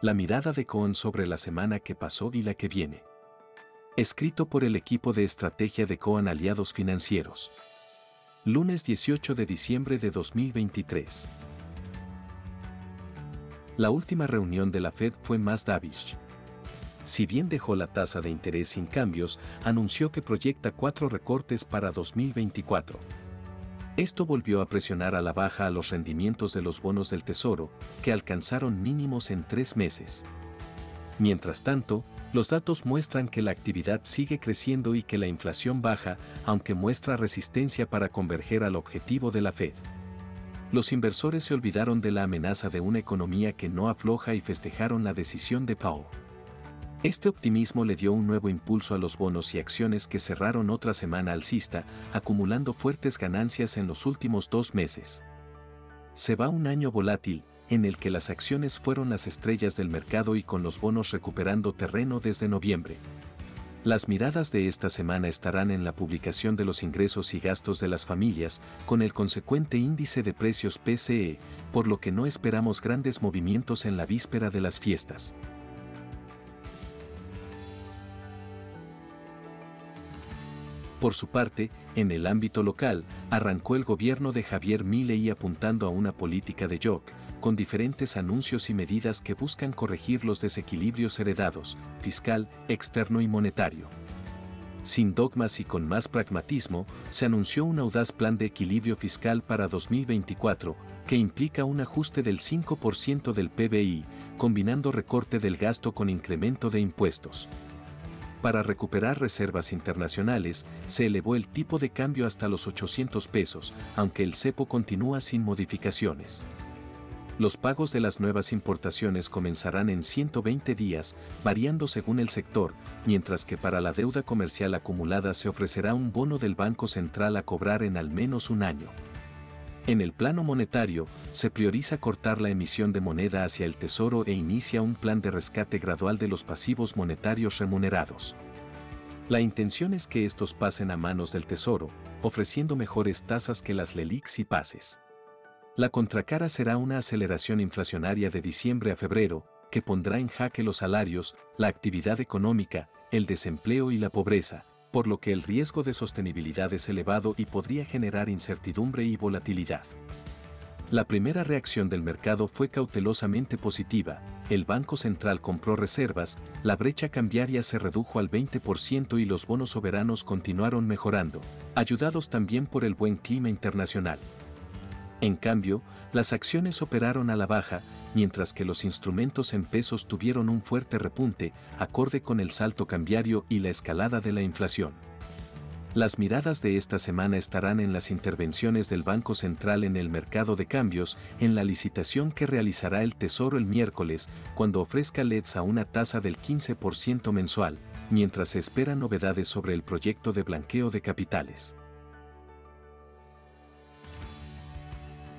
La mirada de Cohen sobre la semana que pasó y la que viene. Escrito por el equipo de estrategia de Cohen Aliados Financieros. Lunes 18 de diciembre de 2023. La última reunión de la Fed fue más davish. Si bien dejó la tasa de interés sin cambios, anunció que proyecta cuatro recortes para 2024. Esto volvió a presionar a la baja a los rendimientos de los bonos del Tesoro, que alcanzaron mínimos en tres meses. Mientras tanto, los datos muestran que la actividad sigue creciendo y que la inflación baja, aunque muestra resistencia para converger al objetivo de la Fed. Los inversores se olvidaron de la amenaza de una economía que no afloja y festejaron la decisión de Powell. Este optimismo le dio un nuevo impulso a los bonos y acciones que cerraron otra semana alcista, acumulando fuertes ganancias en los últimos dos meses. Se va un año volátil, en el que las acciones fueron las estrellas del mercado y con los bonos recuperando terreno desde noviembre. Las miradas de esta semana estarán en la publicación de los ingresos y gastos de las familias, con el consecuente índice de precios PCE, por lo que no esperamos grandes movimientos en la víspera de las fiestas. Por su parte, en el ámbito local, arrancó el gobierno de Javier Milei apuntando a una política de shock, con diferentes anuncios y medidas que buscan corregir los desequilibrios heredados, fiscal, externo y monetario. Sin dogmas y con más pragmatismo, se anunció un audaz plan de equilibrio fiscal para 2024, que implica un ajuste del 5% del PBI, combinando recorte del gasto con incremento de impuestos. Para recuperar reservas internacionales, se elevó el tipo de cambio hasta los 800 pesos, aunque el cepo continúa sin modificaciones. Los pagos de las nuevas importaciones comenzarán en 120 días, variando según el sector, mientras que para la deuda comercial acumulada se ofrecerá un bono del Banco Central a cobrar en al menos un año. En el plano monetario, se prioriza cortar la emisión de moneda hacia el Tesoro e inicia un plan de rescate gradual de los pasivos monetarios remunerados. La intención es que estos pasen a manos del Tesoro, ofreciendo mejores tasas que las LELIX y PASES. La contracara será una aceleración inflacionaria de diciembre a febrero, que pondrá en jaque los salarios, la actividad económica, el desempleo y la pobreza, por lo que el riesgo de sostenibilidad es elevado y podría generar incertidumbre y volatilidad. La primera reacción del mercado fue cautelosamente positiva, el Banco Central compró reservas, la brecha cambiaria se redujo al 20% y los bonos soberanos continuaron mejorando, ayudados también por el buen clima internacional. En cambio, las acciones operaron a la baja, mientras que los instrumentos en pesos tuvieron un fuerte repunte, acorde con el salto cambiario y la escalada de la inflación. Las miradas de esta semana estarán en las intervenciones del Banco Central en el mercado de cambios, en la licitación que realizará el Tesoro el miércoles, cuando ofrezca LEDs a una tasa del 15% mensual, mientras se esperan novedades sobre el proyecto de blanqueo de capitales.